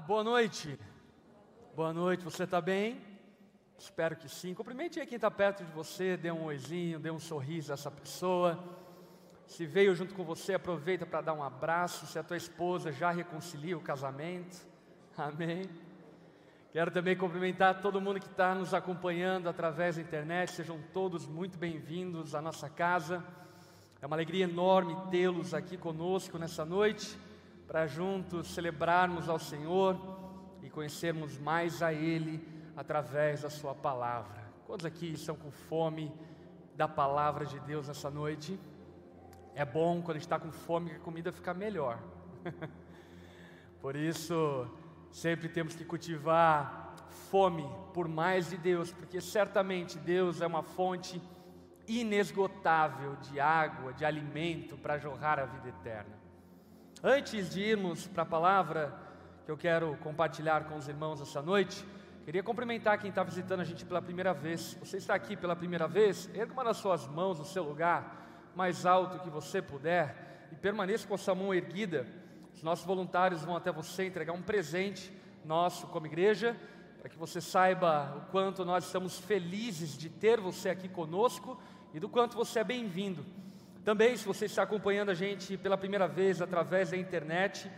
boa noite. Boa noite, você está bem? Espero que sim. Cumprimente aí quem está perto de você, dê um oizinho, dê um sorriso a essa pessoa. Se veio junto com você, aproveita para dar um abraço. Se a tua esposa já reconcilia o casamento, amém. Quero também cumprimentar todo mundo que está nos acompanhando através da internet. Sejam todos muito bem-vindos à nossa casa. É uma alegria enorme tê-los aqui conosco nessa noite, para juntos celebrarmos ao Senhor e conhecermos mais a Ele através da Sua palavra. Quantos aqui estão com fome da palavra de Deus nessa noite? É bom quando a gente está com fome que a comida fica melhor. Por isso, sempre temos que cultivar fome por mais de Deus, porque certamente Deus é uma fonte inesgotável de água, de alimento para jorrar a vida eterna. Antes de irmos para a palavra que eu quero compartilhar com os irmãos essa noite, queria cumprimentar quem está visitando a gente pela primeira vez. Você está aqui pela primeira vez? Erga uma das suas mãos no seu lugar, mais alto que você puder, e permaneça com a sua mão erguida. Os nossos voluntários vão até você entregar um presente nosso como igreja, para que você saiba o quanto nós estamos felizes de ter você aqui conosco e do quanto você é bem-vindo. Também, se você está acompanhando a gente pela primeira vez através da internet,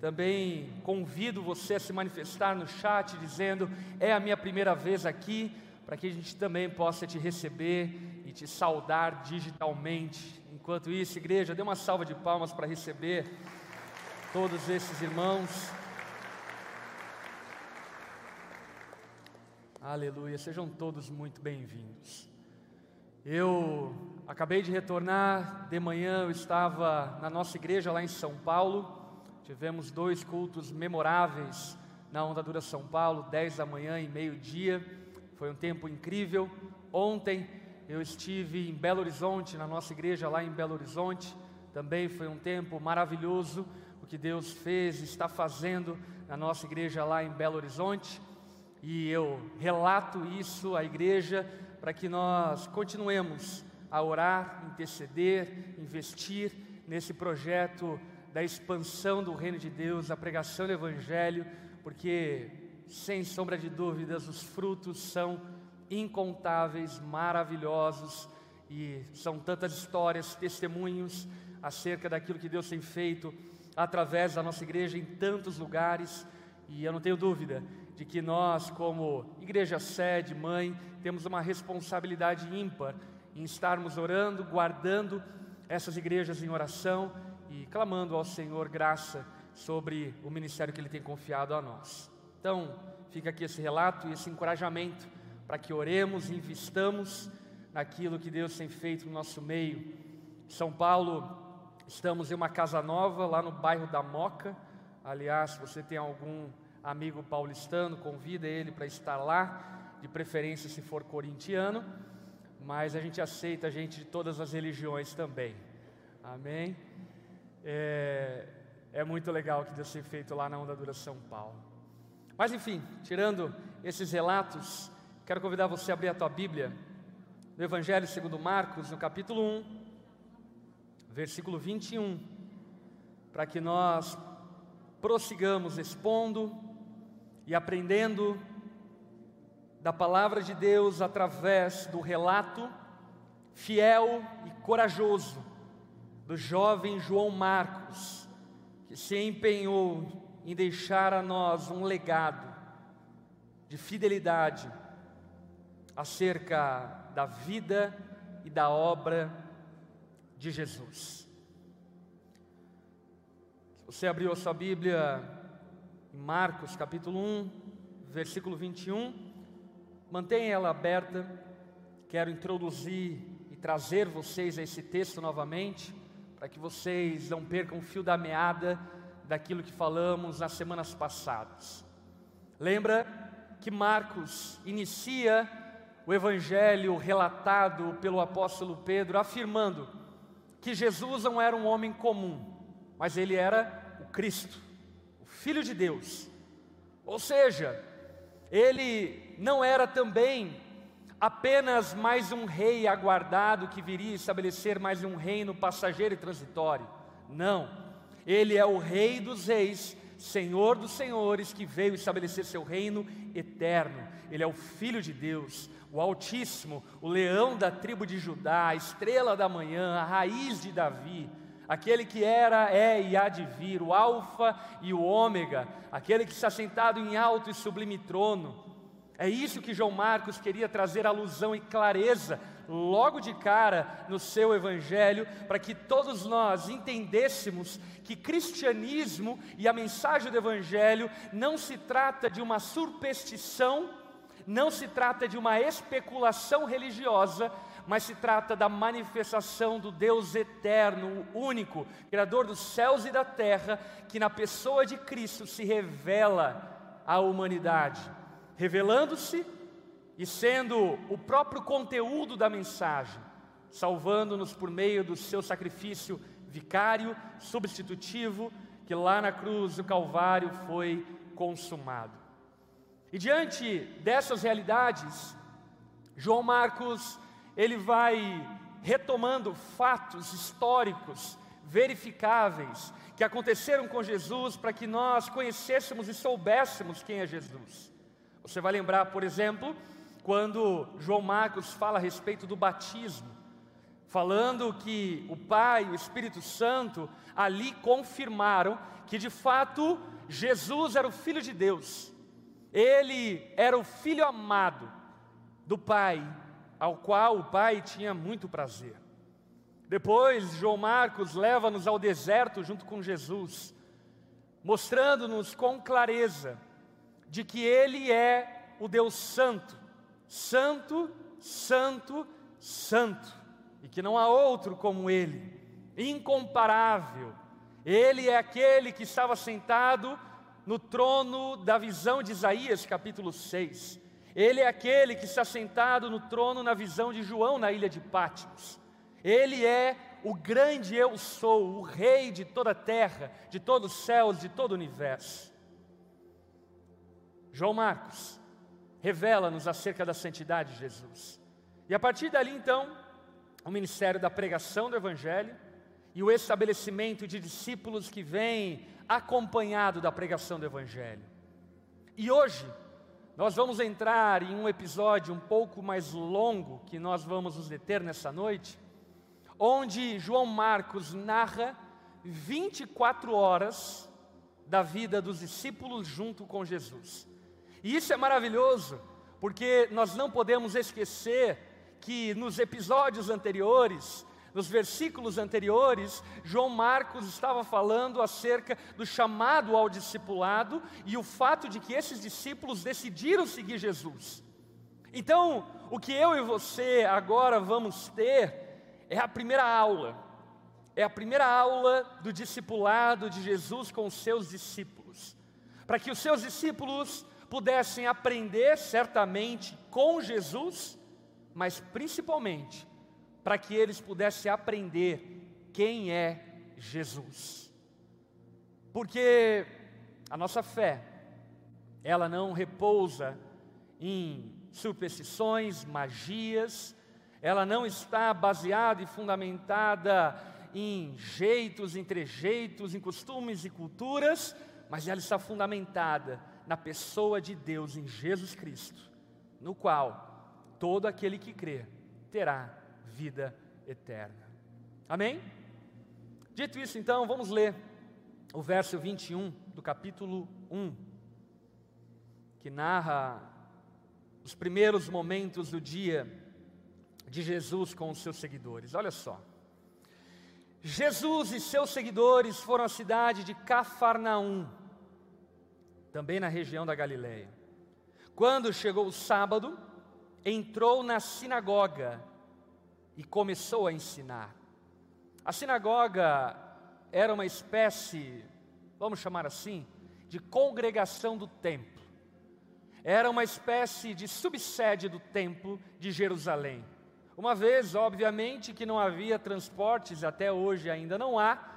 também convido você a se manifestar no chat dizendo: é a minha primeira vez aqui, para que a gente também possa te receber e te saudar digitalmente. Enquanto isso, igreja, dê uma salva de palmas para receber todos esses irmãos. Aleluia, sejam todos muito bem-vindos. Eu acabei de retornar, de manhã eu estava na nossa igreja lá em São Paulo. Tivemos dois cultos memoráveis na Onda Dura São Paulo, 10 da manhã e meio-dia. Foi um tempo incrível. Ontem eu estive em Belo Horizonte, na nossa igreja lá em Belo Horizonte. Também foi um tempo maravilhoso o que Deus fez e está fazendo na nossa igreja lá em Belo Horizonte. E eu relato isso à igreja para que nós continuemos a orar, interceder, investir nesse projeto da expansão do reino de Deus, a pregação do Evangelho, porque, sem sombra de dúvidas, os frutos são incontáveis, maravilhosos e são tantas histórias, testemunhos acerca daquilo que Deus tem feito através da nossa igreja em tantos lugares. E eu não tenho dúvida de que nós, como igreja sede, mãe, temos uma responsabilidade ímpar em estarmos orando, guardando essas igrejas em oração e clamando ao Senhor graça sobre o ministério que Ele tem confiado a nós. Então, fica aqui esse relato e esse encorajamento para que oremos e investamos naquilo que Deus tem feito no nosso meio. São Paulo, estamos em uma casa nova lá no bairro da Moca. Aliás, se você tem algum amigo paulistano, convida ele para estar lá, de preferência se for corintiano, mas a gente aceita gente de todas as religiões também. Amém? É, é muito legal que Deus tem feito lá na Onda Dura São Paulo. Mas enfim, tirando esses relatos, quero convidar você a abrir a tua Bíblia no Evangelho segundo Marcos, no capítulo 1, versículo 21, para que nós prossigamos expondo e aprendendo da palavra de Deus através do relato fiel e corajoso do jovem João Marcos, que se empenhou em deixar a nós um legado de fidelidade acerca da vida e da obra de Jesus. Se você abriu a sua Bíblia em Marcos capítulo 1, versículo 21. Mantenha ela aberta. Quero introduzir e trazer vocês a esse texto novamente, para que vocês não percam o fio da meada daquilo que falamos nas semanas passadas. Lembra que Marcos inicia o evangelho relatado pelo apóstolo Pedro afirmando que Jesus não era um homem comum, mas ele era o Cristo. Filho de Deus. Ou seja, ele não era também apenas mais um rei aguardado que viria estabelecer mais um reino passageiro e transitório. Não, ele é o rei dos reis, Senhor dos senhores, que veio estabelecer seu reino eterno. Ele é o Filho de Deus, o Altíssimo, o leão da tribo de Judá, a estrela da manhã, a raiz de Davi, aquele que era, é e há de vir, o Alfa e o Ômega, aquele que está sentado em alto e sublime trono. É isso que João Marcos queria trazer alusão e clareza logo de cara no seu evangelho, para que todos nós entendêssemos que cristianismo e a mensagem do evangelho não se trata de uma superstição, não se trata de uma especulação religiosa, mas se trata da manifestação do Deus eterno, único, Criador dos céus e da terra, que na pessoa de Cristo se revela à humanidade, revelando-se e sendo o próprio conteúdo da mensagem, salvando-nos por meio do seu sacrifício vicário, substitutivo, que lá na cruz do Calvário foi consumado. E diante dessas realidades, João Marcos, ele vai retomando fatos históricos, verificáveis, que aconteceram com Jesus para que nós conhecêssemos e soubéssemos quem é Jesus. Você vai lembrar, por exemplo, quando João Marcos fala a respeito do batismo, falando que o Pai e o Espírito Santo ali confirmaram que de fato Jesus era o Filho de Deus, ele era o Filho amado do Pai, ao qual o Pai tinha muito prazer. Depois, João Marcos leva-nos ao deserto junto com Jesus, mostrando-nos com clareza de que Ele é o Deus Santo, Santo, Santo, Santo, e que não há outro como Ele, incomparável. Ele é aquele que estava sentado no trono da visão de Isaías, capítulo 6. Ele é aquele que está sentado no trono na visão de João na ilha de Pátimos. Ele é o grande eu sou, o rei de toda a terra, de todos os céus, de todo o universo. João Marcos, revela-nos acerca da santidade de Jesus. E a partir dali, então, o ministério da pregação do Evangelho e o estabelecimento de discípulos que vêm acompanhado da pregação do Evangelho. E hoje, nós vamos entrar em um episódio um pouco mais longo, que nós vamos nos deter nessa noite, onde João Marcos narra 24 horas da vida dos discípulos junto com Jesus. E isso é maravilhoso, porque nós não podemos esquecer que nos episódios anteriores, nos versículos anteriores, João Marcos estava falando acerca do chamado ao discipulado e o fato de que esses discípulos decidiram seguir Jesus. Então, o que eu e você agora vamos ter é a primeira aula, é a primeira aula do discipulado de Jesus com os seus discípulos, para que os seus discípulos pudessem aprender certamente com Jesus, mas principalmente para que eles pudessem aprender quem é Jesus. Porque a nossa fé, ela não repousa em superstições, magias, ela não está baseada e fundamentada em jeitos, em trejeitos, em costumes e culturas, mas ela está fundamentada na pessoa de Deus em Jesus Cristo, no qual todo aquele que crê terá vida eterna. Amém? Dito isso, então, vamos ler o verso 21 do capítulo 1, que narra os primeiros momentos do dia de Jesus com os seus seguidores. Olha só. Jesus e seus seguidores foram à cidade de Cafarnaum também na região da Galileia. Quando chegou o sábado, entrou na sinagoga e começou a ensinar. A sinagoga era uma espécie, vamos chamar assim, de congregação do templo. Era uma espécie de subsede do templo de Jerusalém. Uma vez, obviamente, que não havia transportes, até hoje ainda não há,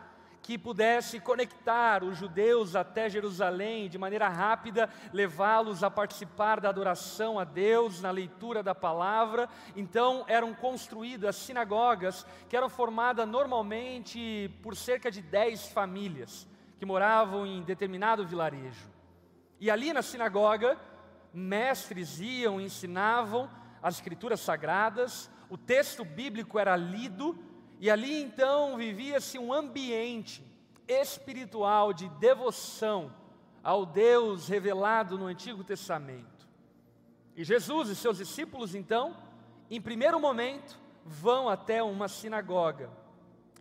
que pudesse conectar os judeus até Jerusalém de maneira rápida, levá-los a participar da adoração a Deus, na leitura da palavra. Então eram construídas as sinagogas, que eram formadas normalmente por cerca de dez famílias. que moravam em determinado vilarejo. E ali na sinagoga, mestres iam, ensinavam as escrituras sagradas, o texto bíblico era lido, e ali então vivia-se um ambiente espiritual de devoção ao Deus revelado no Antigo Testamento. E Jesus e seus discípulos, então, em primeiro momento, vão até uma sinagoga.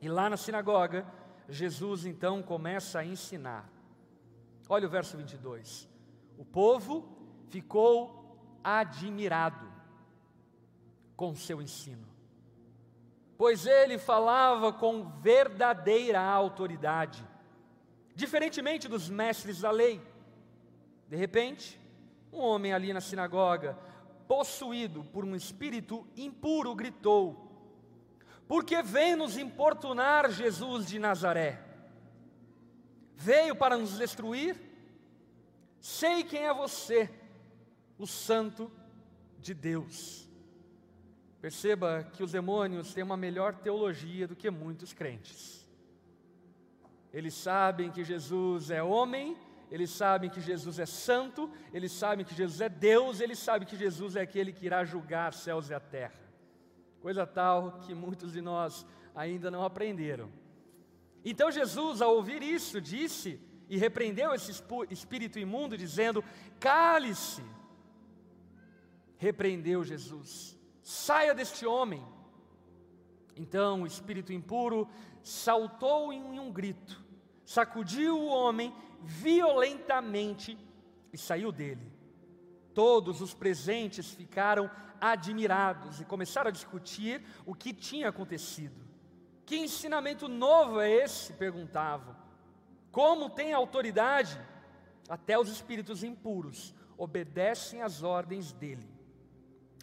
E lá na sinagoga, Jesus então começa a ensinar. Olha o verso 22. O povo ficou admirado com seu ensino, pois ele falava com verdadeira autoridade, diferentemente dos mestres da lei. De repente, um homem ali na sinagoga, possuído por um espírito impuro, gritou: Porque vem nos importunar Jesus de Nazaré? Veio para nos destruir? Sei quem é você, o Santo de Deus. Perceba que os demônios têm uma melhor teologia do que muitos crentes. Eles sabem que Jesus é homem, eles sabem que Jesus é santo, eles sabem que Jesus é Deus, eles sabem que Jesus é aquele que irá julgar céus e a terra. Coisa tal que muitos de nós ainda não aprenderam. Então Jesus, ao ouvir isso, disse e repreendeu esse espírito imundo, dizendo: Cale-se. Repreendeu Jesus saia deste homem. Então o espírito impuro saltou em um grito, sacudiu o homem violentamente e saiu dele. Todos os presentes ficaram admirados e começaram a discutir o que tinha acontecido. Que ensinamento novo é esse? perguntavam. Como tem autoridade? Até os espíritos impuros obedecem às ordens dele.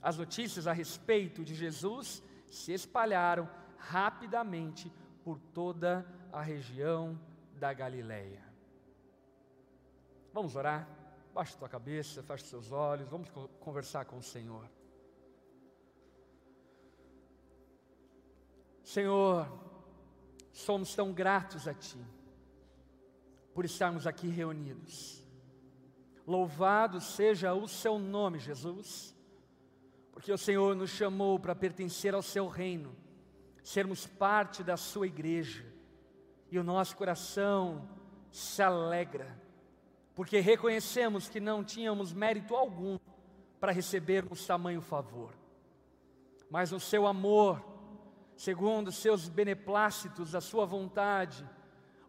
As notícias a respeito de Jesus se espalharam rapidamente por toda a região da Galileia. Vamos orar? Baixe tua cabeça, feche seus olhos, vamos conversar com o Senhor. Senhor, somos tão gratos a Ti por estarmos aqui reunidos. Louvado seja o Seu nome, Jesus porque o Senhor nos chamou para pertencer ao seu reino, sermos parte da sua igreja, e o nosso coração se alegra, porque reconhecemos que não tínhamos mérito algum para recebermos tamanho favor, mas no seu amor, segundo seus beneplácitos, a sua vontade,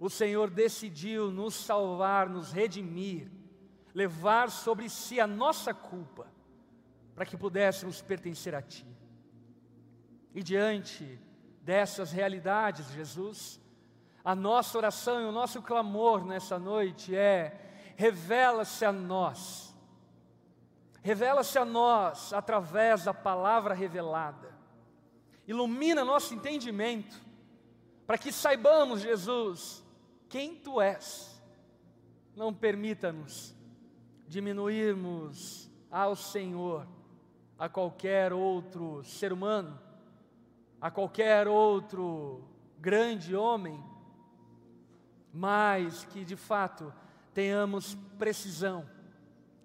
o Senhor decidiu nos salvar, nos redimir, levar sobre si a nossa culpa para que pudéssemos pertencer a Ti. E diante dessas realidades, Jesus, a nossa oração e o nosso clamor nessa noite é: revela-se a nós, revela-se a nós através da palavra revelada, ilumina nosso entendimento, para que saibamos, Jesus, quem Tu és. Não permita-nos diminuirmos ao Senhor a qualquer outro ser humano, a qualquer outro grande homem, mas que de fato tenhamos precisão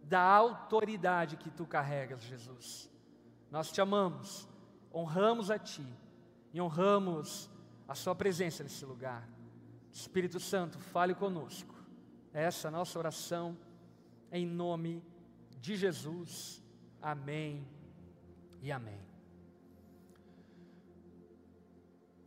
da autoridade que tu carregas, Jesus. Nós te amamos, honramos a ti e honramos a sua presença nesse lugar. Espírito Santo, fale conosco. Essa é a nossa oração em nome de Jesus. Amém e amém.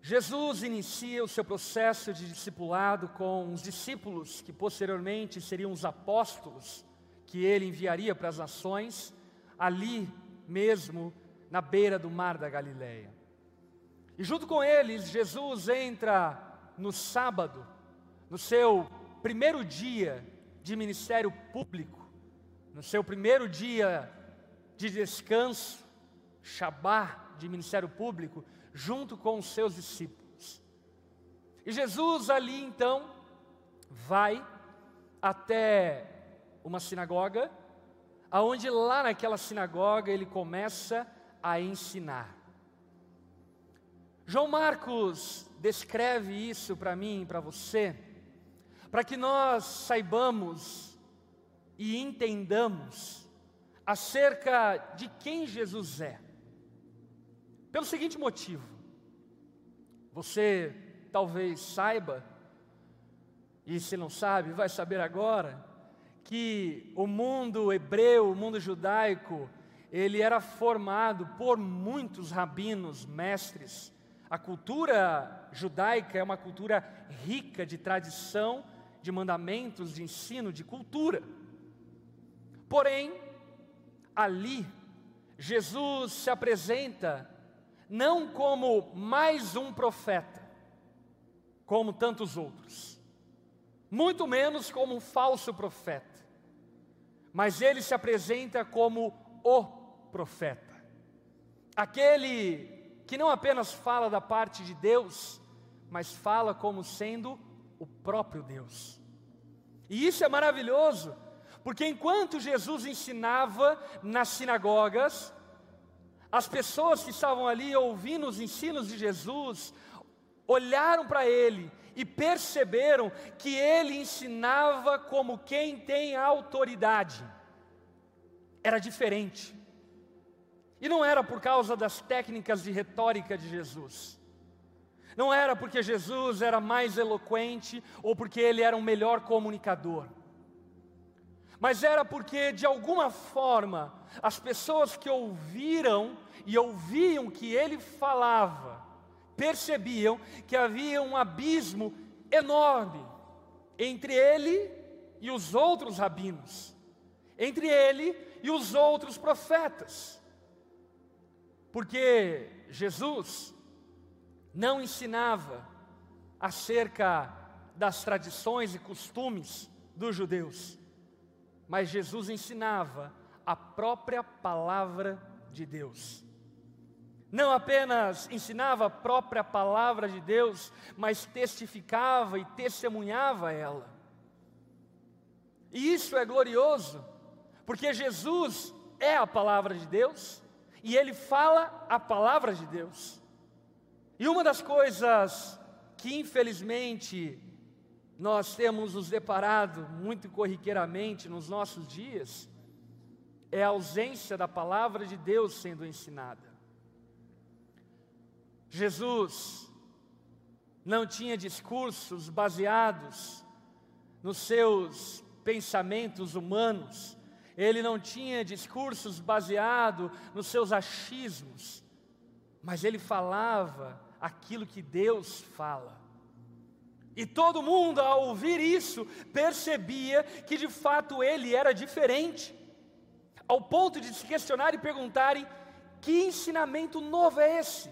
Jesus inicia o seu processo de discipulado com os discípulos que posteriormente seriam os apóstolos que ele enviaria para as nações, ali mesmo na beira do mar da Galileia. E junto com eles, Jesus entra no sábado, no seu primeiro dia de ministério público, no seu primeiro dia de descanso, Shabá de ministério público, junto com os seus discípulos. E Jesus ali então vai até uma sinagoga, aonde lá naquela sinagoga ele começa a ensinar. João Marcos descreve isso para mim e para você, para que nós saibamos e entendamos acerca de quem Jesus é. Pelo seguinte motivo: você talvez saiba, e se não sabe, vai saber agora, que o mundo hebreu, o mundo judaico, ele era formado por muitos rabinos, mestres. A cultura judaica é uma cultura rica de tradição, de mandamentos, de ensino, de cultura. Porém, ali, Jesus se apresenta não como mais um profeta, como tantos outros, muito menos como um falso profeta, mas ele se apresenta como o profeta, aquele que não apenas fala da parte de Deus, mas fala como sendo o próprio Deus. E isso é maravilhoso, porque enquanto Jesus ensinava nas sinagogas, as pessoas que estavam ali ouvindo os ensinos de Jesus, olharam para ele e perceberam que ele ensinava como quem tem autoridade. Era diferente. E não era por causa das técnicas de retórica de Jesus. Não era porque Jesus era mais eloquente ou porque ele era um melhor comunicador. Mas era porque, de alguma forma, as pessoas que ouviram e ouviam que ele falava, percebiam que havia um abismo enorme entre ele e os outros rabinos, entre ele e os outros profetas. Porque Jesus não ensinava acerca das tradições e costumes dos judeus, mas Jesus ensinava a própria palavra de Deus. Não apenas ensinava a própria palavra de Deus, mas testificava e testemunhava ela. E isso é glorioso, porque Jesus é a palavra de Deus, e ele fala a palavra de Deus. E uma das coisas que infelizmente nós temos nos deparado muito corriqueiramente nos nossos dias é a ausência da palavra de Deus sendo ensinada. Jesus não tinha discursos baseados nos seus pensamentos humanos, ele não tinha discursos baseados nos seus achismos, mas ele falava aquilo que Deus fala. E todo mundo, ao ouvir isso, percebia que de fato ele era diferente, ao ponto de se questionar e perguntarem: que ensinamento novo é esse?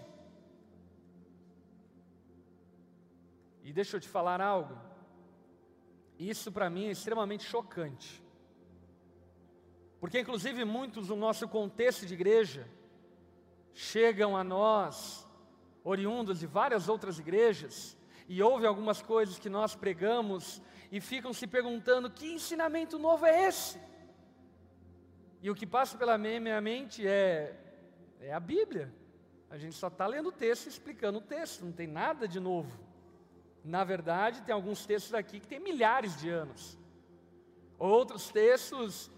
E deixa eu te falar algo, isso para mim é extremamente chocante. Porque, inclusive, muitos do nosso contexto de igreja chegam a nós, oriundos de várias outras igrejas, e ouvem algumas coisas que nós pregamos e ficam se perguntando: que ensinamento novo é esse? E o que passa pela minha mente é, é a Bíblia. A gente só está lendo o texto e explicando o texto, não tem nada de novo. Na verdade, tem alguns textos aqui que têm milhares de anos. Outros textos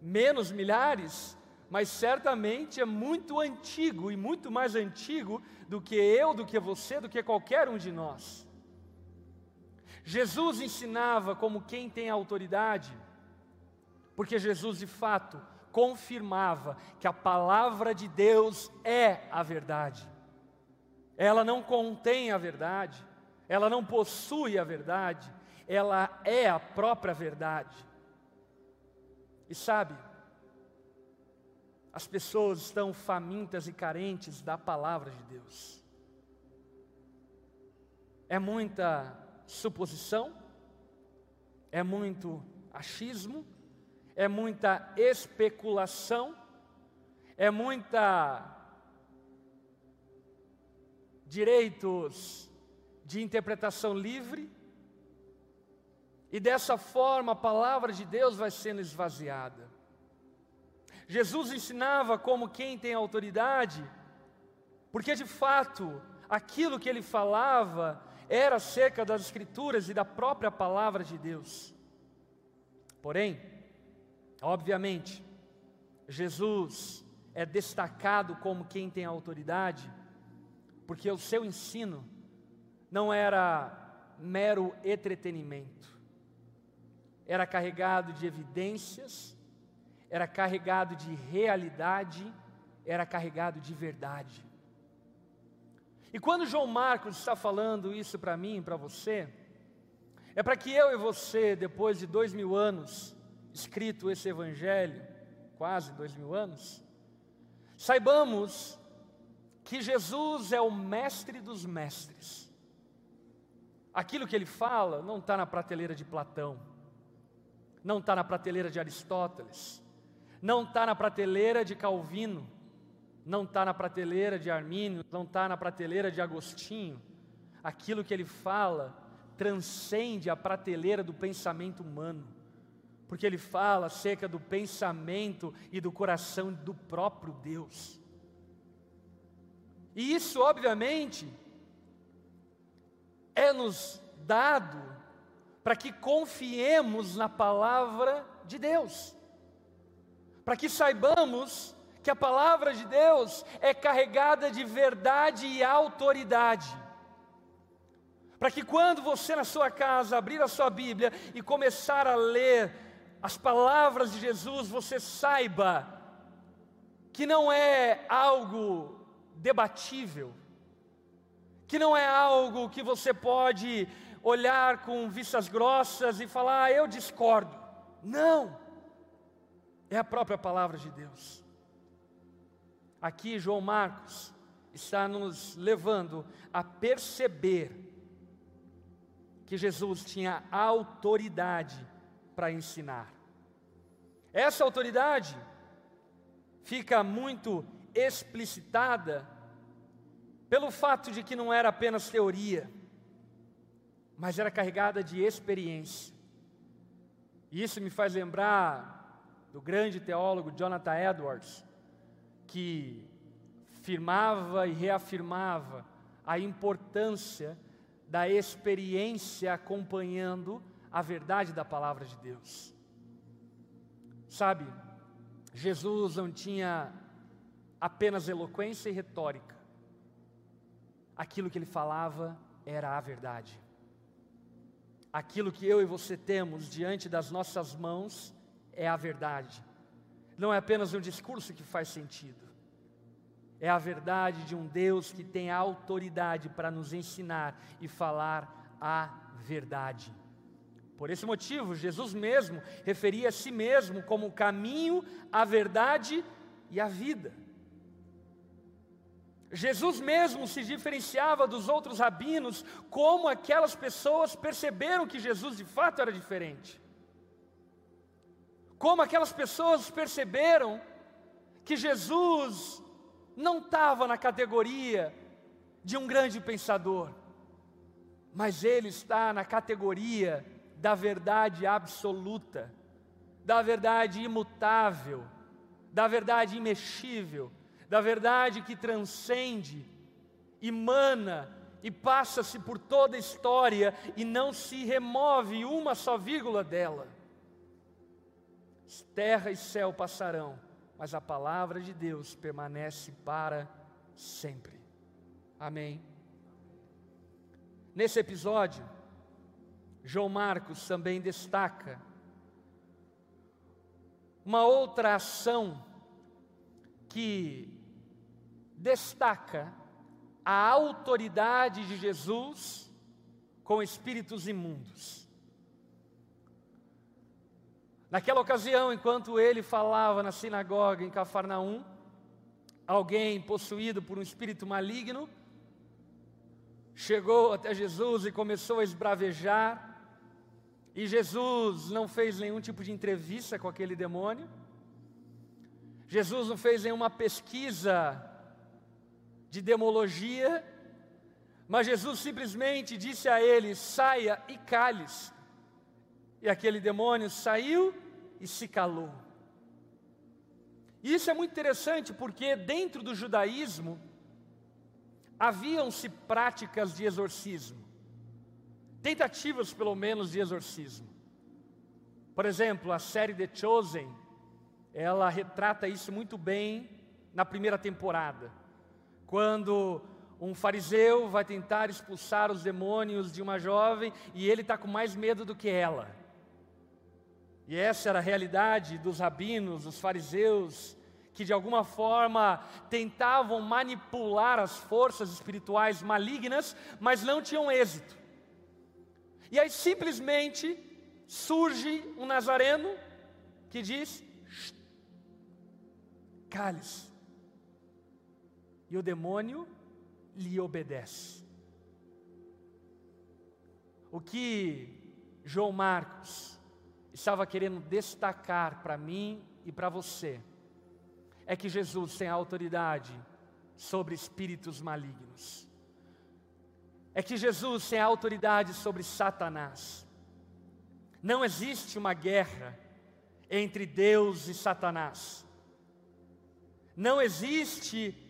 menos milhares, mas certamente é muito antigo e muito mais antigo do que eu, do que você, do que qualquer um de nós. Jesus ensinava como quem tem autoridade, porque Jesus de fato confirmava que a palavra de Deus é a verdade. Ela não contém a verdade, ela não possui a verdade, ela é a própria verdade. E sabe, as pessoas estão famintas e carentes da palavra de Deus. É muita suposição, é muito achismo, é muita especulação, é muita direitos de interpretação livre, e dessa forma a palavra de Deus vai sendo esvaziada. Jesus ensinava como quem tem autoridade, porque de fato aquilo que ele falava era acerca das Escrituras e da própria palavra de Deus. Porém, obviamente, Jesus é destacado como quem tem autoridade, porque o seu ensino não era mero entretenimento, era carregado de evidências, era carregado de realidade, era carregado de verdade. E quando João Marcos está falando isso para mim, para você, é para que eu e você, depois de dois mil anos, escrito esse evangelho, quase dois mil anos, saibamos que Jesus é o mestre dos mestres. Aquilo que ele fala não está na prateleira de Platão, não está na prateleira de Aristóteles, não está na prateleira de Calvino, não está na prateleira de Armínio, não está na prateleira de Agostinho. Aquilo que ele fala transcende a prateleira do pensamento humano porque ele fala acerca do pensamento e do coração do próprio Deus. E isso, obviamente, é nos dado para que confiemos na palavra de Deus, para que saibamos que a palavra de Deus é carregada de verdade e autoridade. Para que quando você na sua casa abrir a sua Bíblia e começar a ler as palavras de Jesus, você saiba que não é algo debatível, que não é algo que você pode olhar com vistas grossas e falar, ah, eu discordo. Não, é a própria palavra de Deus. Aqui, João Marcos está nos levando a perceber que Jesus tinha autoridade para ensinar. Essa autoridade fica muito explicitada pelo fato de que não era apenas teoria, mas era carregada de experiência. E isso me faz lembrar do grande teólogo Jonathan Edwards, que firmava e reafirmava a importância da experiência acompanhando a verdade da palavra de Deus. Sabe, Jesus não tinha apenas eloquência e retórica. Aquilo que ele falava era a verdade. Aquilo que eu e você temos diante das nossas mãos é a verdade. Não é apenas um discurso que faz sentido. É a verdade de um Deus que tem a autoridade para nos ensinar e falar a verdade. Por esse motivo, Jesus mesmo referia a si mesmo como o caminho, a verdade e a vida. Jesus mesmo se diferenciava dos outros rabinos, como aquelas pessoas perceberam que Jesus de fato era diferente. Como aquelas pessoas perceberam que Jesus não estava na categoria de um grande pensador, mas ele está na categoria da verdade absoluta, da verdade imutável, da verdade imexível, da verdade que transcende, emana e passa-se por toda a história e não se remove uma só vírgula dela. Terra e céu passarão, mas a palavra de Deus permanece para sempre. Amém. Nesse episódio, João Marcos também destaca uma outra ação que destaca a autoridade de Jesus com espíritos imundos. Naquela ocasião, enquanto ele falava na sinagoga em Cafarnaum, alguém possuído por um espírito maligno chegou até Jesus e começou a esbravejar e Jesus não fez nenhum tipo de entrevista com aquele demônio. Jesus não fez nenhuma pesquisa de demologia, mas Jesus simplesmente disse a ele: saia e cale-se. E aquele demônio saiu e se calou. E isso é muito interessante porque dentro do judaísmo haviam-se práticas de exorcismo. tentativas, pelo menos, de exorcismo. Por exemplo, a série The Chosen, ela retrata isso muito bem na primeira temporada, quando um fariseu vai tentar expulsar os demônios de uma jovem e ele está com mais medo do que ela. E essa era a realidade dos rabinos, dos fariseus, que de alguma forma tentavam manipular as forças espirituais malignas, mas não tinham êxito. E aí simplesmente surge um nazareno que diz: cale-se. E o demônio lhe obedece. O que João Marcos estava querendo destacar para mim e para você é que Jesus tem autoridade sobre espíritos malignos. É que Jesus tem autoridade sobre Satanás. Não existe uma guerra entre Deus e Satanás. Não existe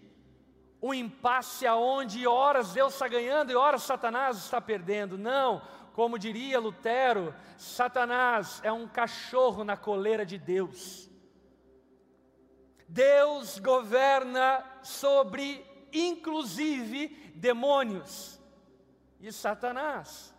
um impasse aonde horas Deus está ganhando e horas Satanás está perdendo. Não, como diria Lutero, Satanás é um cachorro na coleira de Deus. Deus governa sobre, inclusive, demônios e Satanás.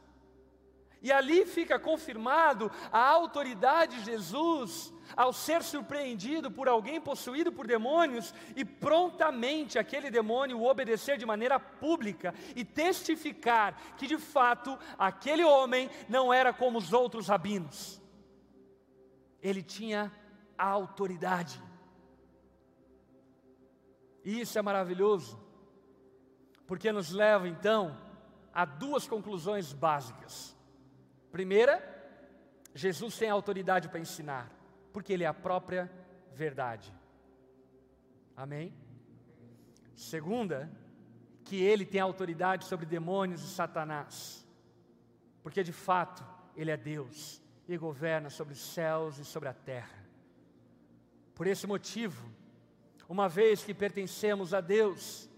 E ali fica confirmado a autoridade de Jesus ao ser surpreendido por alguém possuído por demônios e prontamente aquele demônio obedecer de maneira pública e testificar que de fato aquele homem não era como os outros rabinos. Ele tinha autoridade. E isso é maravilhoso, porque nos leva então a duas conclusões básicas. Primeira, Jesus tem autoridade para ensinar porque Ele é a própria verdade. Amém? Segunda, que Ele tem autoridade sobre demônios e Satanás, porque de fato Ele é Deus e governa sobre os céus e sobre a terra. Por esse motivo, uma vez que pertencemos a Deus,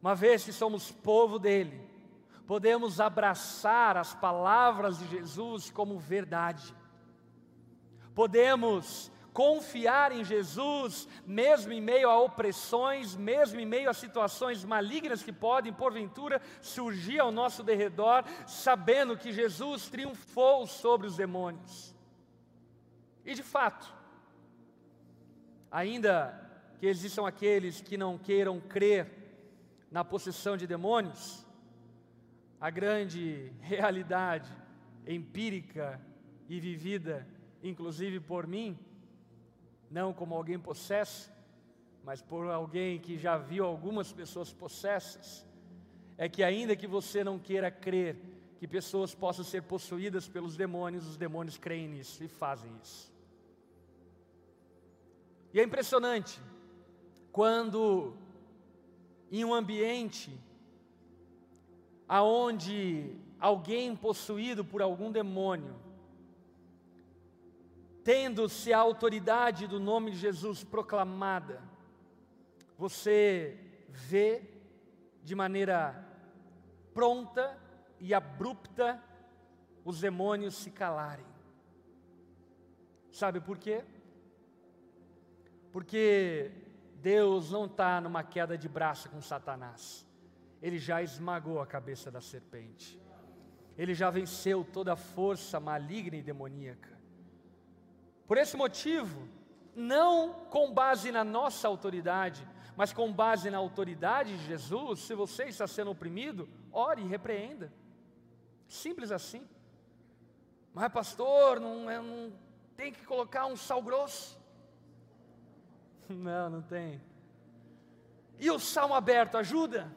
uma vez que somos povo dele, podemos abraçar as palavras de Jesus como verdade podemos confiar em Jesus, mesmo em meio a opressões, mesmo em meio a situações malignas que podem, porventura, surgir ao nosso derredor, sabendo que Jesus triunfou sobre os demônios. E de fato, ainda que existam aqueles que não queiram crer na possessão de demônios, a grande realidade empírica e vivida inclusive por mim, não como alguém possesso, mas por alguém que já viu algumas pessoas possessas, é que ainda que você não queira crer que pessoas possam ser possuídas pelos demônios, os demônios creem nisso e fazem isso. E é impressionante quando em um ambiente aonde alguém possuído por algum demônio tendo-se a autoridade do nome de Jesus proclamada, você vê de maneira pronta e abrupta os demônios se calarem. Sabe por quê? Porque Deus não está numa queda de braço com Satanás, ele já esmagou a cabeça da serpente, ele já venceu toda a força maligna e demoníaca. Por esse motivo, não com base na nossa autoridade, mas com base na autoridade de Jesus, se você está sendo oprimido, ore e repreenda. Simples assim. Mas, pastor, não, é, não tem que colocar um sal grosso? Não, não tem. E o salmo aberto ajuda?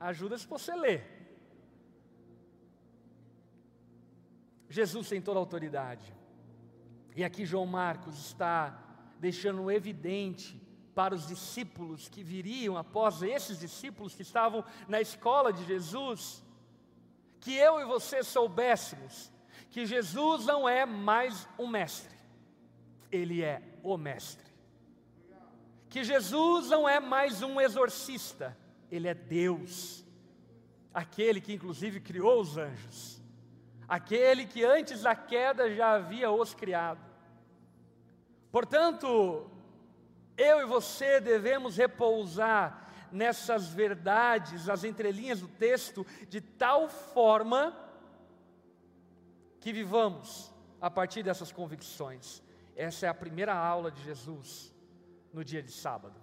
Ajuda se você ler. Jesus tem toda a autoridade. E aqui João Marcos está deixando evidente para os discípulos que viriam após esses discípulos que estavam na escola de Jesus, que eu e você soubéssemos que Jesus não é mais um mestre, ele é o mestre. Que Jesus não é mais um exorcista, ele é Deus. aquele que inclusive criou os anjos, aquele que antes da queda já havia os criado. Portanto, eu e você devemos repousar nessas verdades, as entrelinhas do texto, de tal forma que vivamos a partir dessas convicções. Essa é a primeira aula de Jesus no dia de sábado.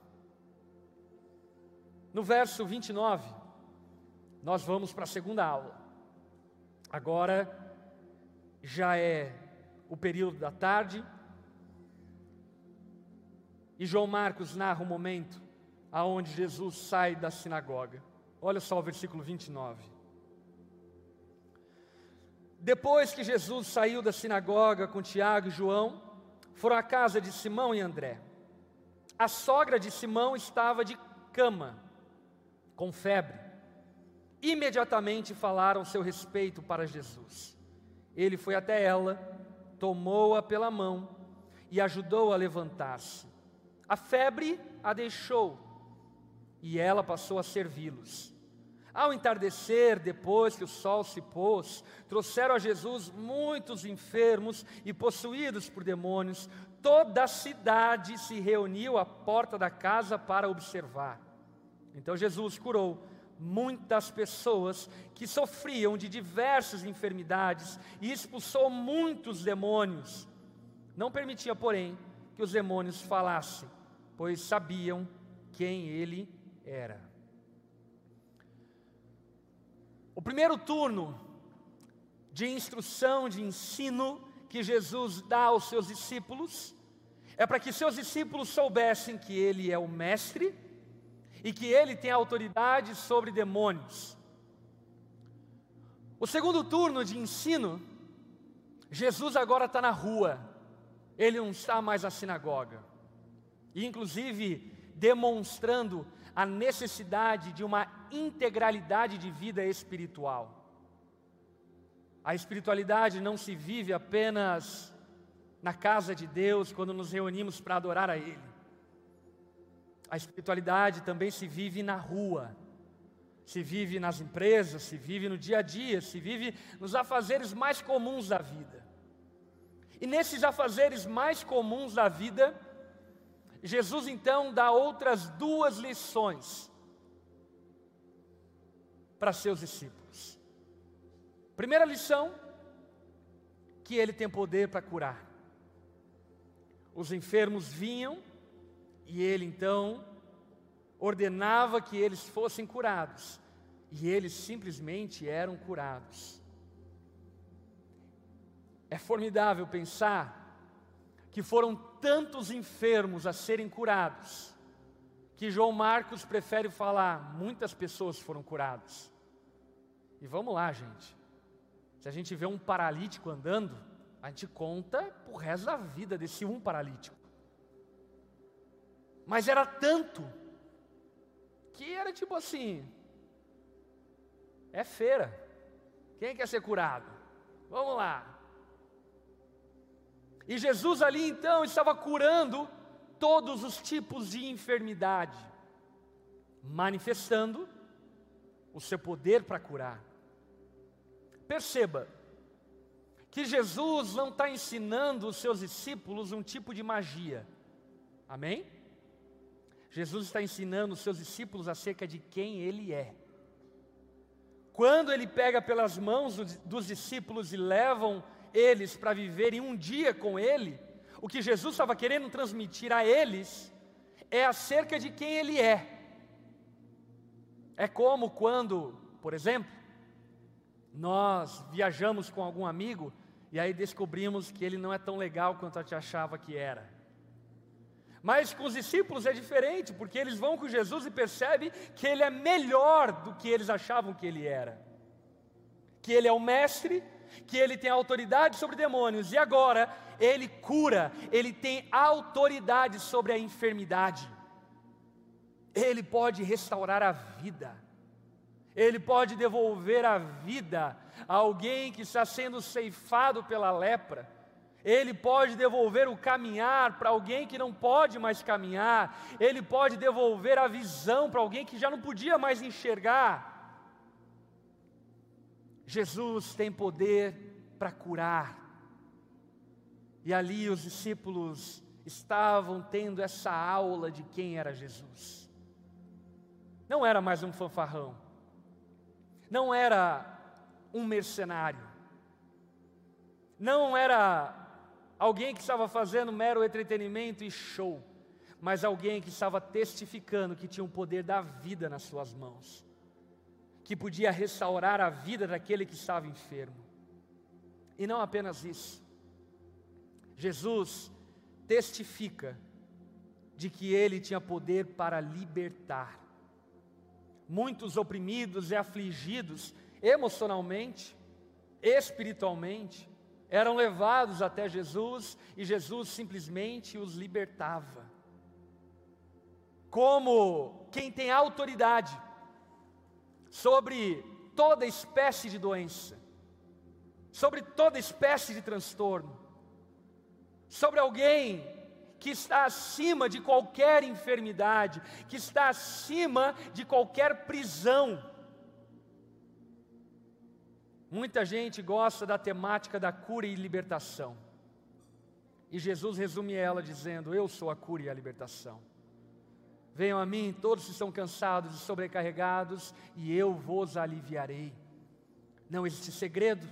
No verso 29, nós vamos para a segunda aula. Agora já é o período da tarde, e João Marcos narra o momento aonde Jesus sai da sinagoga. Olha só o versículo 29. Depois que Jesus saiu da sinagoga com Tiago e João, foram à casa de Simão e André. A sogra de Simão estava de cama, com febre. Imediatamente falaram seu respeito para Jesus. Ele foi até ela, tomou-a pela mão e ajudou a levantar-se. A febre a deixou e ela passou a servi-los. Ao entardecer, depois que o sol se pôs, trouxeram a Jesus muitos enfermos e possuídos por demônios. Toda a cidade se reuniu à porta da casa para observar. Então Jesus curou muitas pessoas que sofriam de diversas enfermidades e expulsou muitos demônios. Não permitia, porém, que os demônios falassem, pois sabiam quem ele era. O primeiro turno de instrução, de ensino que Jesus dá aos seus discípulos é para que seus discípulos soubessem que Ele é o Mestre e que Ele tem autoridade sobre demônios. O segundo turno de ensino, Jesus agora está na rua, Ele não está mais na sinagoga, e inclusive demonstrando a necessidade de uma integralidade de vida espiritual. A espiritualidade não se vive apenas na casa de Deus, quando nos reunimos para adorar a Ele. A espiritualidade também se vive na rua, se vive nas empresas, se vive no dia a dia, se vive nos afazeres mais comuns da vida. E nesses afazeres mais comuns da vida, Jesus então dá outras duas lições para seus discípulos. Primeira lição, que ele tem poder para curar. Os enfermos vinham e ele então ordenava que eles fossem curados, e eles simplesmente eram curados. É formidável pensar que foram tantos enfermos a serem curados, que João Marcos prefere falar, muitas pessoas foram curadas. E vamos lá, gente. Se a gente vê um paralítico andando, a gente conta o resto da vida desse um paralítico. Mas era tanto que era tipo assim: é feira. Quem quer ser curado? Vamos lá. E Jesus ali então estava curando todos os tipos de enfermidade, manifestando o seu poder para curar. Perceba que Jesus não está ensinando os seus discípulos um tipo de magia, amém? Jesus está ensinando os seus discípulos acerca de quem Ele é. Quando Ele pega pelas mãos dos discípulos e levam eles para viverem um dia com Ele, o que Jesus estava querendo transmitir a eles é acerca de quem Ele é. É como quando, por exemplo, nós viajamos com algum amigo e aí descobrimos que ele não é tão legal quanto a gente achava que era. Mas com os discípulos é diferente, porque eles vão com Jesus e percebem que ele é melhor do que eles achavam que ele era. Que ele é o mestre, que ele tem autoridade sobre demônios e agora ele cura, ele tem autoridade sobre a enfermidade. Ele pode restaurar a vida. Ele pode devolver a vida a alguém que está sendo ceifado pela lepra. Ele pode devolver o caminhar para alguém que não pode mais caminhar. Ele pode devolver a visão para alguém que já não podia mais enxergar. Jesus tem poder para curar. E ali os discípulos estavam tendo essa aula de quem era Jesus. Não era mais um fanfarrão, não era um mercenário, não era alguém que estava fazendo mero entretenimento e show, mas alguém que estava testificando que tinha o poder da vida nas suas mãos, que podia restaurar a vida daquele que estava enfermo. E não apenas isso, Jesus testifica de que ele tinha poder para libertar. Muitos oprimidos e afligidos emocionalmente, espiritualmente, eram levados até Jesus e Jesus simplesmente os libertava. Como quem tem autoridade sobre toda espécie de doença, sobre toda espécie de transtorno, sobre alguém que está acima de qualquer enfermidade, que está acima de qualquer prisão, Muita gente gosta da temática da cura e libertação. E Jesus resume ela dizendo: Eu sou a cura e a libertação. Venham a mim todos que estão cansados e sobrecarregados, e eu vos aliviarei. Não existe segredo,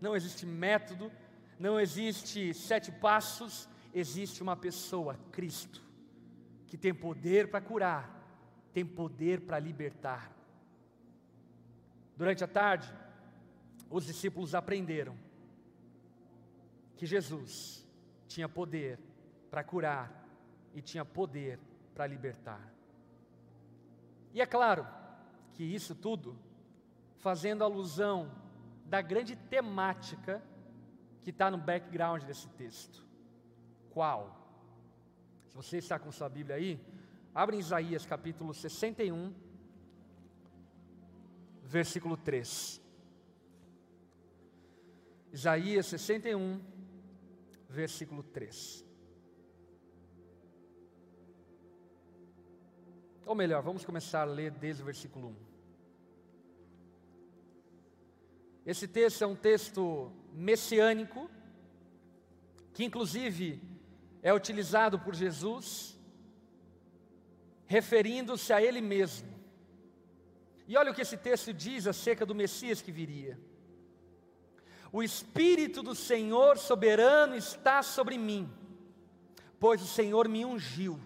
não existe método, não existe sete passos, existe uma pessoa, Cristo, que tem poder para curar, tem poder para libertar. Durante a tarde, os discípulos aprenderam que Jesus tinha poder para curar e tinha poder para libertar. E é claro que isso tudo fazendo alusão da grande temática que está no background desse texto. Qual? Se você está com sua Bíblia aí, abre em Isaías capítulo 61, versículo 3. Isaías 61, versículo 3. Ou melhor, vamos começar a ler desde o versículo 1. Esse texto é um texto messiânico, que inclusive é utilizado por Jesus, referindo-se a Ele mesmo. E olha o que esse texto diz acerca do Messias que viria. O Espírito do Senhor soberano está sobre mim, pois o Senhor me ungiu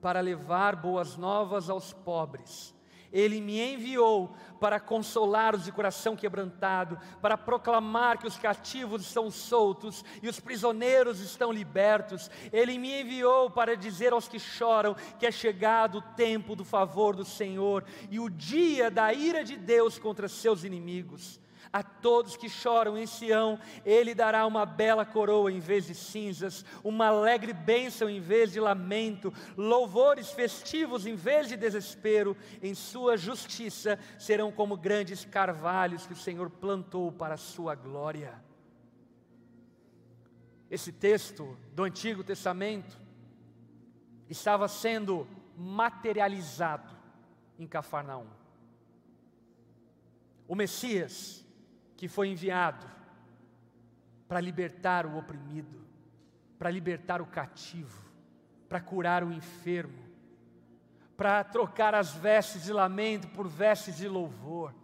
para levar boas novas aos pobres. Ele me enviou para consolar os de coração quebrantado, para proclamar que os cativos estão soltos e os prisioneiros estão libertos. Ele me enviou para dizer aos que choram que é chegado o tempo do favor do Senhor e o dia da ira de Deus contra seus inimigos. A todos que choram em Sião, Ele dará uma bela coroa em vez de cinzas, uma alegre bênção em vez de lamento, louvores festivos em vez de desespero. Em Sua justiça serão como grandes carvalhos que o Senhor plantou para a Sua glória. Esse texto do Antigo Testamento estava sendo materializado em Cafarnaum. O Messias, que foi enviado para libertar o oprimido, para libertar o cativo, para curar o enfermo, para trocar as vestes de lamento por vestes de louvor,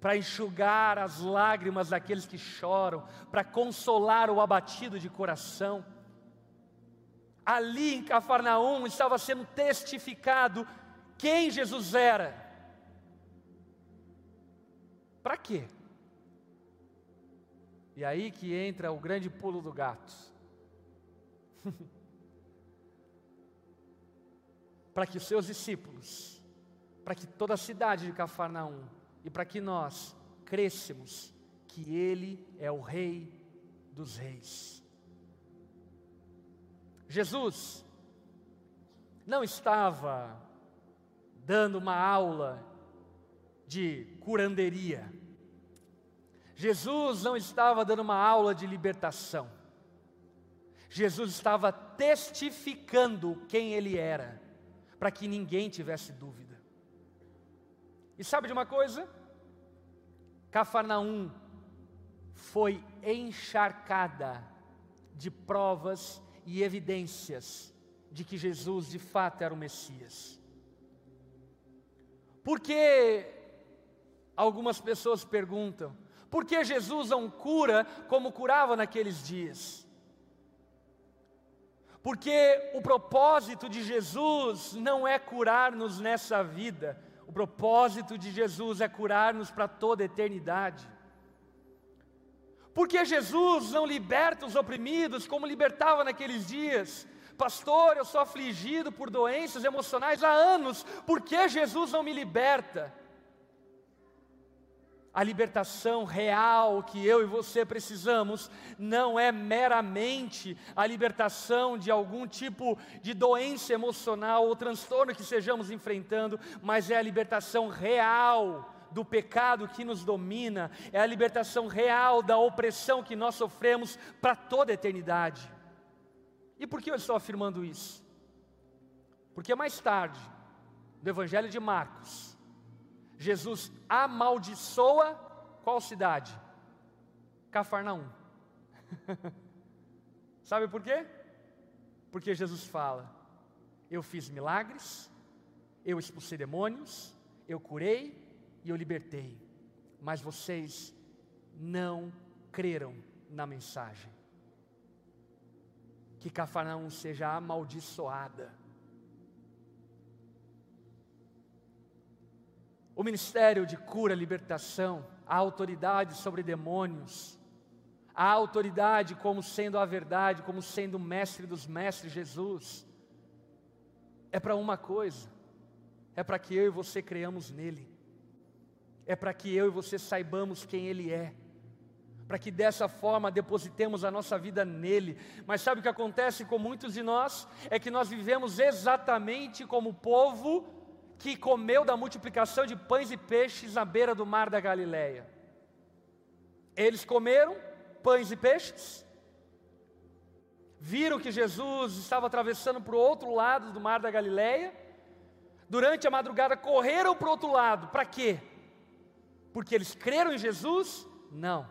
para enxugar as lágrimas daqueles que choram, para consolar o abatido de coração. Ali em Cafarnaum estava sendo testificado quem Jesus era. Para quê? E aí que entra o grande pulo do gato. para que os seus discípulos, para que toda a cidade de Cafarnaum e para que nós crescemos que Ele é o Rei dos Reis. Jesus não estava dando uma aula de curanderia. Jesus não estava dando uma aula de libertação. Jesus estava testificando quem ele era, para que ninguém tivesse dúvida. E sabe de uma coisa? Cafarnaum foi encharcada de provas e evidências de que Jesus de fato era o Messias. Porque algumas pessoas perguntam, por que Jesus não cura como curava naqueles dias? Porque o propósito de Jesus não é curar-nos nessa vida, o propósito de Jesus é curar-nos para toda a eternidade. Porque Jesus não liberta os oprimidos como libertava naqueles dias. Pastor, eu sou afligido por doenças emocionais há anos, por que Jesus não me liberta? A libertação real que eu e você precisamos não é meramente a libertação de algum tipo de doença emocional ou transtorno que estejamos enfrentando, mas é a libertação real do pecado que nos domina, é a libertação real da opressão que nós sofremos para toda a eternidade. E por que eu estou afirmando isso? Porque mais tarde, no Evangelho de Marcos, Jesus amaldiçoa qual cidade? Cafarnaum. Sabe por quê? Porque Jesus fala: Eu fiz milagres, eu expulsei demônios, eu curei, e eu libertei, mas vocês não creram na mensagem. Que Cafarnaum seja amaldiçoada. O ministério de cura, libertação, a autoridade sobre demônios, a autoridade como sendo a verdade, como sendo o mestre dos mestres, Jesus, é para uma coisa: é para que eu e você creamos nele é para que eu e você saibamos quem Ele é, para que dessa forma depositemos a nossa vida nele. Mas sabe o que acontece com muitos de nós? É que nós vivemos exatamente como o povo que comeu da multiplicação de pães e peixes na beira do mar da Galileia. Eles comeram pães e peixes, viram que Jesus estava atravessando para o outro lado do mar da Galileia, durante a madrugada correram para o outro lado, para quê? Porque eles creram em Jesus? Não,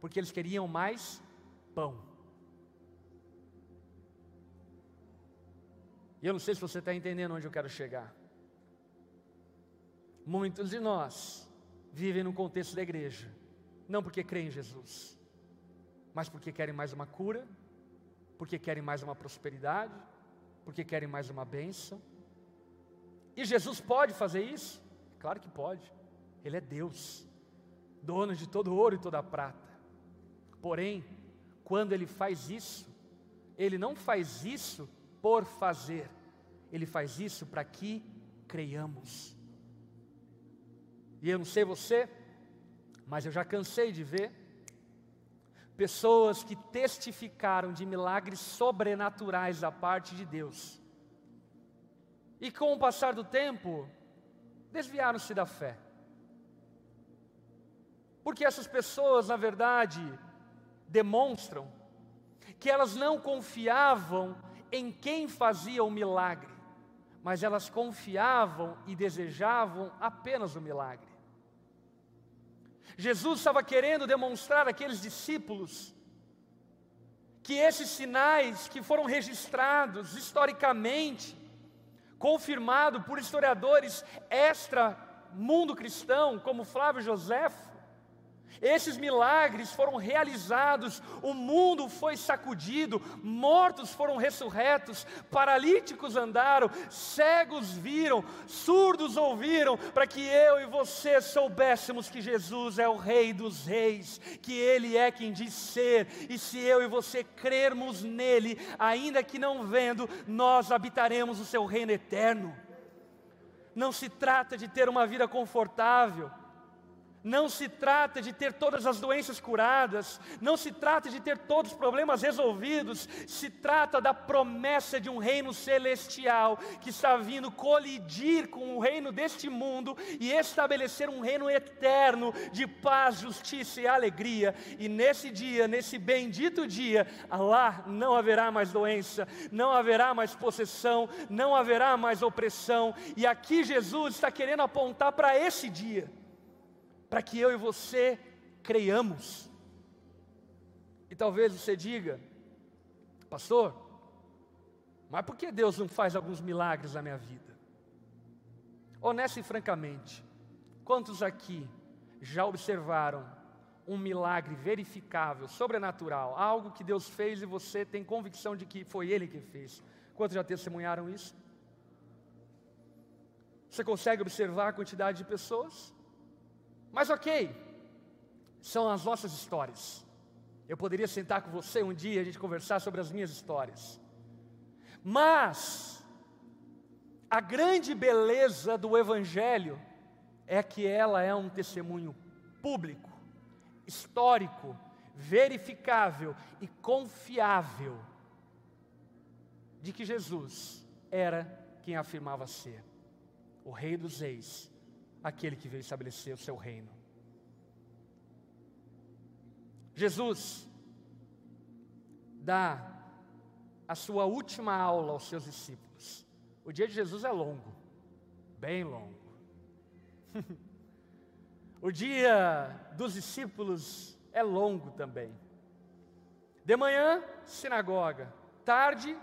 porque eles queriam mais pão. E eu não sei se você está entendendo onde eu quero chegar. Muitos de nós vivem no contexto da igreja, não porque creem em Jesus, mas porque querem mais uma cura, porque querem mais uma prosperidade, porque querem mais uma bênção. E Jesus pode fazer isso? Claro que pode. Ele é Deus, dono de todo ouro e toda prata. Porém, quando ele faz isso, ele não faz isso por fazer, ele faz isso para que creiamos. E eu não sei você, mas eu já cansei de ver pessoas que testificaram de milagres sobrenaturais da parte de Deus. E com o passar do tempo, desviaram-se da fé. Porque essas pessoas, na verdade, demonstram que elas não confiavam em quem fazia o milagre, mas elas confiavam e desejavam apenas o milagre. Jesus estava querendo demonstrar àqueles discípulos que esses sinais que foram registrados historicamente, confirmado por historiadores extra mundo cristão, como Flávio Josefo, esses milagres foram realizados, o mundo foi sacudido, mortos foram ressurretos, paralíticos andaram, cegos viram, surdos ouviram, para que eu e você soubéssemos que Jesus é o Rei dos Reis, que Ele é quem diz ser, e se eu e você crermos nele, ainda que não vendo, nós habitaremos o Seu reino eterno. Não se trata de ter uma vida confortável, não se trata de ter todas as doenças curadas, não se trata de ter todos os problemas resolvidos, se trata da promessa de um reino celestial que está vindo colidir com o reino deste mundo e estabelecer um reino eterno de paz, justiça e alegria. E nesse dia, nesse bendito dia, lá não haverá mais doença, não haverá mais possessão, não haverá mais opressão. E aqui Jesus está querendo apontar para esse dia para que eu e você creiamos. E talvez você diga, pastor, mas por que Deus não faz alguns milagres na minha vida? Honesto e francamente, quantos aqui já observaram um milagre verificável, sobrenatural, algo que Deus fez e você tem convicção de que foi Ele que fez? Quantos já testemunharam isso? Você consegue observar a quantidade de pessoas? Mas ok, são as nossas histórias. Eu poderia sentar com você um dia e a gente conversar sobre as minhas histórias. Mas a grande beleza do Evangelho é que ela é um testemunho público, histórico, verificável e confiável de que Jesus era quem afirmava ser o Rei dos Reis, aquele que veio estabelecer o seu reino. Jesus dá a sua última aula aos seus discípulos. O dia de Jesus é longo, bem longo. o dia dos discípulos é longo também. De manhã, sinagoga. Tarde,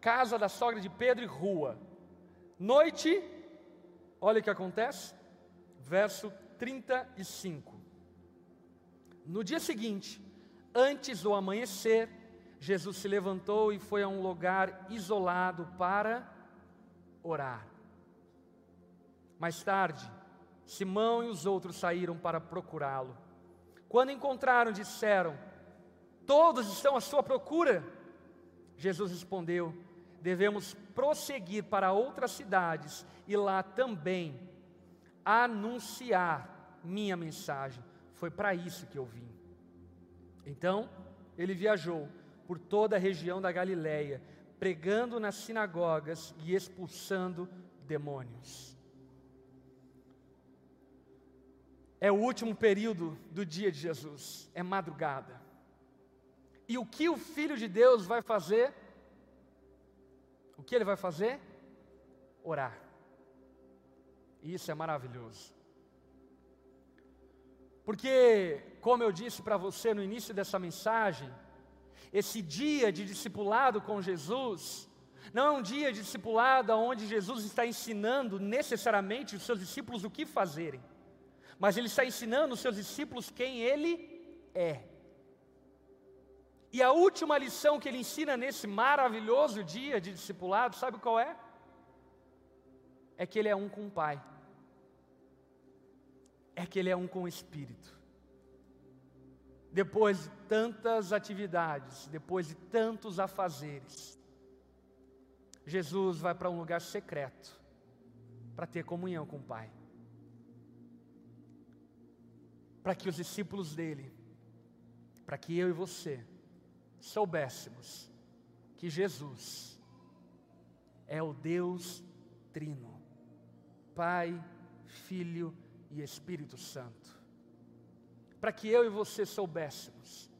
casa da sogra de Pedro e rua. Noite, olha o que acontece. Verso 35. No dia seguinte, antes do amanhecer, Jesus se levantou e foi a um lugar isolado para orar. Mais tarde, Simão e os outros saíram para procurá-lo. Quando encontraram, disseram: Todos estão à sua procura. Jesus respondeu: Devemos prosseguir para outras cidades e lá também anunciar minha mensagem. Foi para isso que eu vim. Então, ele viajou por toda a região da Galiléia, pregando nas sinagogas e expulsando demônios. É o último período do dia de Jesus, é madrugada. E o que o Filho de Deus vai fazer? O que ele vai fazer? Orar. E isso é maravilhoso. Porque, como eu disse para você no início dessa mensagem, esse dia de discipulado com Jesus, não é um dia de discipulado onde Jesus está ensinando necessariamente os seus discípulos o que fazerem mas ele está ensinando os seus discípulos quem ele é. E a última lição que ele ensina nesse maravilhoso dia de discipulado, sabe qual é? É que ele é um com o Pai. É que ele é um com o Espírito. Depois de tantas atividades, depois de tantos afazeres, Jesus vai para um lugar secreto para ter comunhão com o Pai para que os discípulos dele, para que eu e você soubéssemos que Jesus é o Deus Trino, Pai, Filho e Espírito Santo. Para que eu e você soubéssemos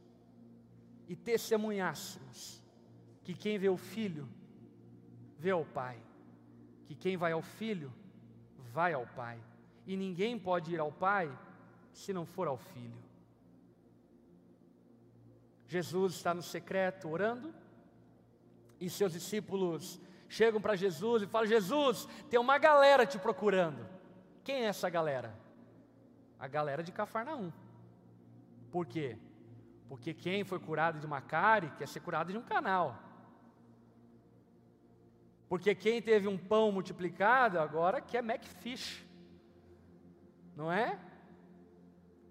e testemunhássemos que quem vê o Filho, vê ao Pai, que quem vai ao Filho, vai ao Pai, e ninguém pode ir ao Pai se não for ao Filho. Jesus está no secreto orando, e seus discípulos chegam para Jesus e falam: Jesus, tem uma galera te procurando. Quem é essa galera? A galera de Cafarnaum. Por quê? Porque quem foi curado de uma cárie quer ser curado de um canal. Porque quem teve um pão multiplicado agora quer Macfish. Não é?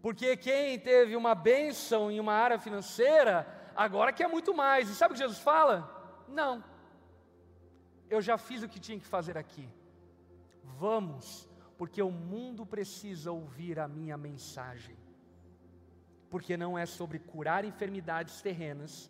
Porque quem teve uma bênção em uma área financeira, agora quer muito mais. E sabe o que Jesus fala? Não. Eu já fiz o que tinha que fazer aqui. Vamos, porque o mundo precisa ouvir a minha mensagem. Porque não é sobre curar enfermidades terrenas,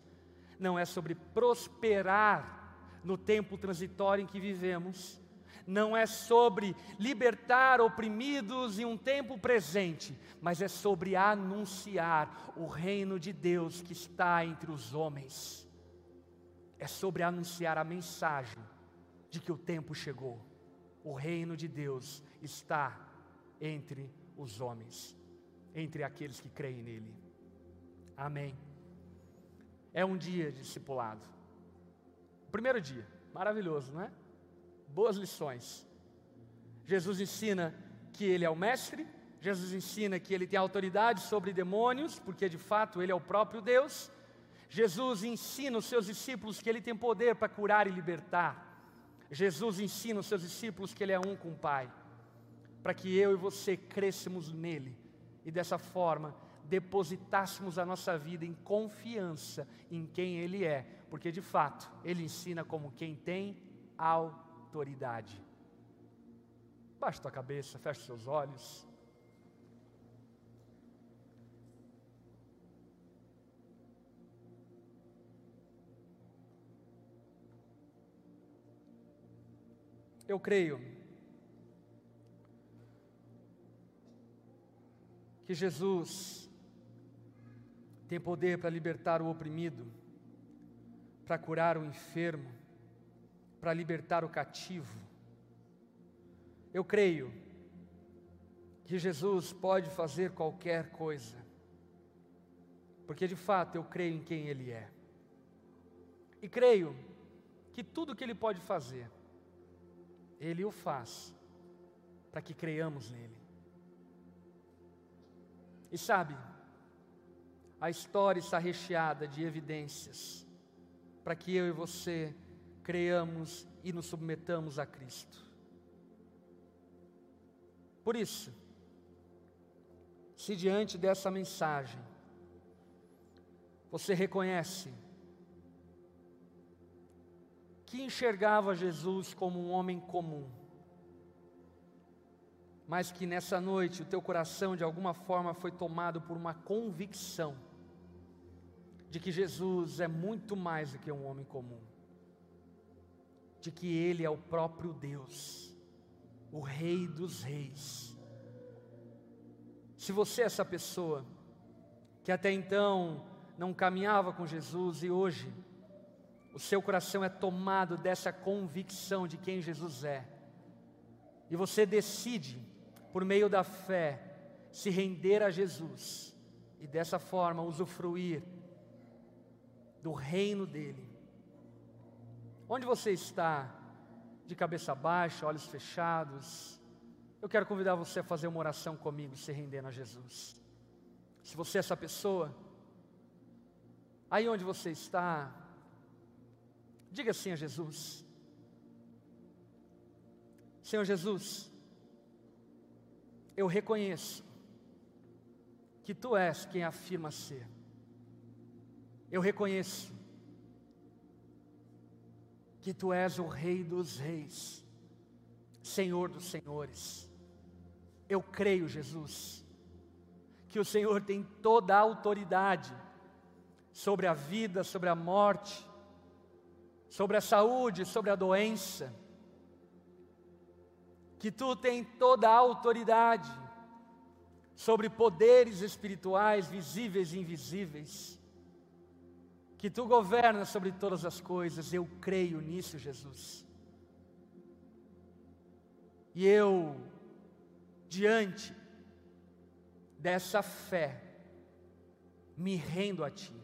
não é sobre prosperar no tempo transitório em que vivemos, não é sobre libertar oprimidos em um tempo presente, mas é sobre anunciar o reino de Deus que está entre os homens. É sobre anunciar a mensagem de que o tempo chegou. O reino de Deus está entre os homens. entre aqueles que creem nele. Amém. É um dia discipulado. Primeiro dia, maravilhoso, não é? Boas lições. Jesus ensina que ele é o mestre, Jesus ensina que ele tem autoridade sobre demônios, porque de fato ele é o próprio Deus. Jesus ensina os seus discípulos que ele tem poder para curar e libertar. Jesus ensina os seus discípulos que ele é um com o Pai, para que eu e você crescemos nele e dessa forma depositássemos a nossa vida em confiança em quem ele é, porque de fato ele ensina como quem tem autoridade. Baixe tua cabeça, feche seus olhos. Eu creio que Jesus tem poder para libertar o oprimido, para curar o enfermo, para libertar o cativo. Eu creio que Jesus pode fazer qualquer coisa, porque de fato eu creio em quem Ele é, e creio que tudo que Ele pode fazer, ele o faz para que creiamos nele. E sabe, a história está recheada de evidências para que eu e você creiamos e nos submetamos a Cristo. Por isso, se diante dessa mensagem você reconhece que enxergava Jesus como um homem comum, mas que nessa noite o teu coração de alguma forma foi tomado por uma convicção de que Jesus é muito mais do que um homem comum, de que Ele é o próprio Deus, o Rei dos Reis. Se você é essa pessoa que até então não caminhava com Jesus e hoje o seu coração é tomado dessa convicção de quem Jesus é, e você decide, por meio da fé, se render a Jesus e dessa forma usufruir do reino dele. Onde você está, de cabeça baixa, olhos fechados, eu quero convidar você a fazer uma oração comigo, se rendendo a Jesus. Se você é essa pessoa, aí onde você está, Diga assim a Jesus: Senhor Jesus, eu reconheço que tu és quem afirma ser. Eu reconheço que tu és o Rei dos Reis, Senhor dos Senhores. Eu creio, Jesus, que o Senhor tem toda a autoridade sobre a vida, sobre a morte, sobre a saúde, sobre a doença, que tu tem toda a autoridade sobre poderes espirituais, visíveis e invisíveis, que tu governas sobre todas as coisas, eu creio nisso, Jesus. E eu, diante dessa fé, me rendo a Ti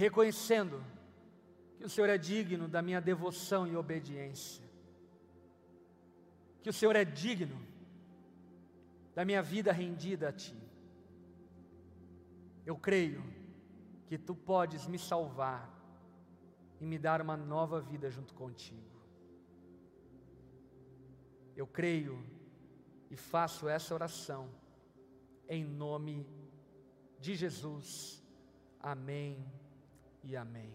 reconhecendo que o Senhor é digno da minha devoção e obediência, que o Senhor é digno da minha vida rendida a Ti. Eu creio que Tu podes me salvar e me dar uma nova vida junto contigo. Eu creio e faço essa oração em nome de Jesus. Amém e amém.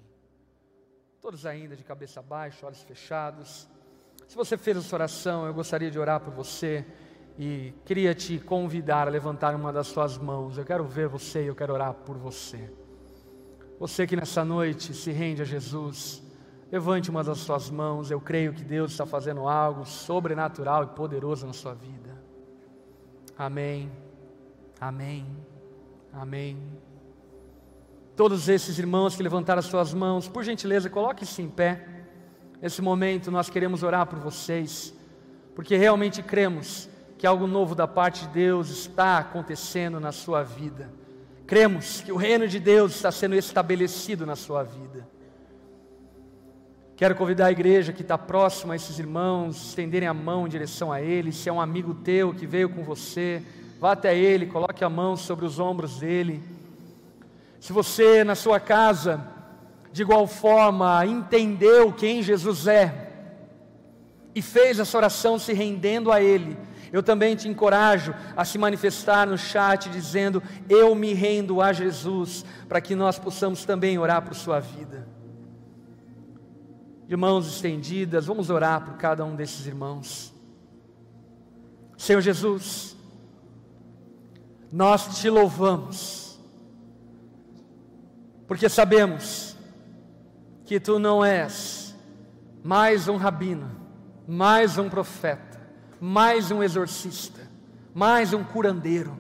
Todos ainda de cabeça baixa, olhos fechados. Se você fez essa oração, eu gostaria de orar por você e queria te convidar a levantar uma das suas mãos. Eu quero ver você e eu quero orar por você. Você que nessa noite se rende a Jesus, levante uma das suas mãos. Eu creio que Deus está fazendo algo sobrenatural e poderoso na sua vida. Amém. Amém. Amém. Todos esses irmãos que levantaram as suas mãos, por gentileza, coloque-se em pé. Nesse momento nós queremos orar por vocês, porque realmente cremos que algo novo da parte de Deus está acontecendo na sua vida. Cremos que o reino de Deus está sendo estabelecido na sua vida. Quero convidar a igreja que está próxima a esses irmãos, estenderem a mão em direção a eles. Se é um amigo teu que veio com você, vá até ele, coloque a mão sobre os ombros dele. Se você na sua casa, de igual forma, entendeu quem Jesus é e fez essa oração se rendendo a Ele, eu também te encorajo a se manifestar no chat dizendo: Eu me rendo a Jesus, para que nós possamos também orar por sua vida de mãos estendidas, vamos orar por cada um desses irmãos. Senhor Jesus, nós te louvamos, porque sabemos que tu não és mais um rabino, mais um profeta, mais um exorcista, mais um curandeiro,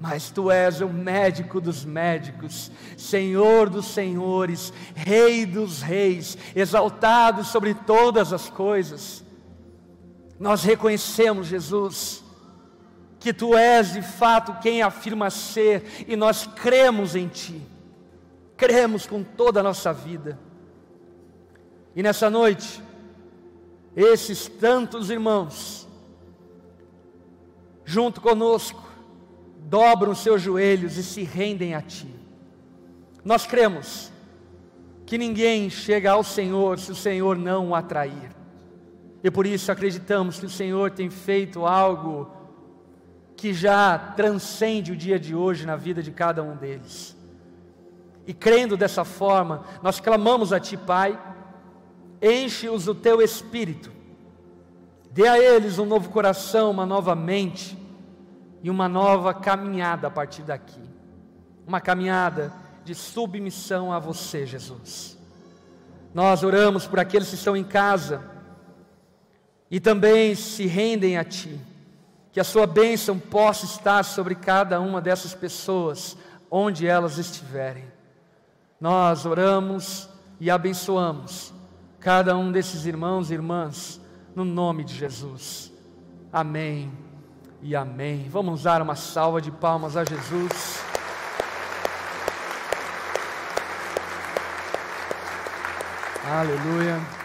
mas tu és o médico dos médicos, Senhor dos senhores, Rei dos reis, exaltado sobre todas as coisas. Nós reconhecemos, Jesus, que tu és de fato quem afirma ser, e nós cremos em ti, cremos com toda a nossa vida. E nessa noite, esses tantos irmãos, junto conosco, dobram seus joelhos e se rendem a Ti. Nós cremos que ninguém chega ao Senhor se o Senhor não o atrair. E por isso acreditamos que o Senhor tem feito algo que já transcende o dia de hoje na vida de cada um deles. E crendo dessa forma, nós clamamos a Ti, Pai, enche-os do Teu Espírito, dê a eles um novo coração, uma nova mente, e uma nova caminhada a partir daqui. Uma caminhada de submissão a você, Jesus. Nós oramos por aqueles que estão em casa e também se rendem a Ti. Que a Sua bênção possa estar sobre cada uma dessas pessoas, onde elas estiverem. Nós oramos e abençoamos cada um desses irmãos e irmãs, no nome de Jesus. Amém e amém. Vamos dar uma salva de palmas a Jesus. Aleluia.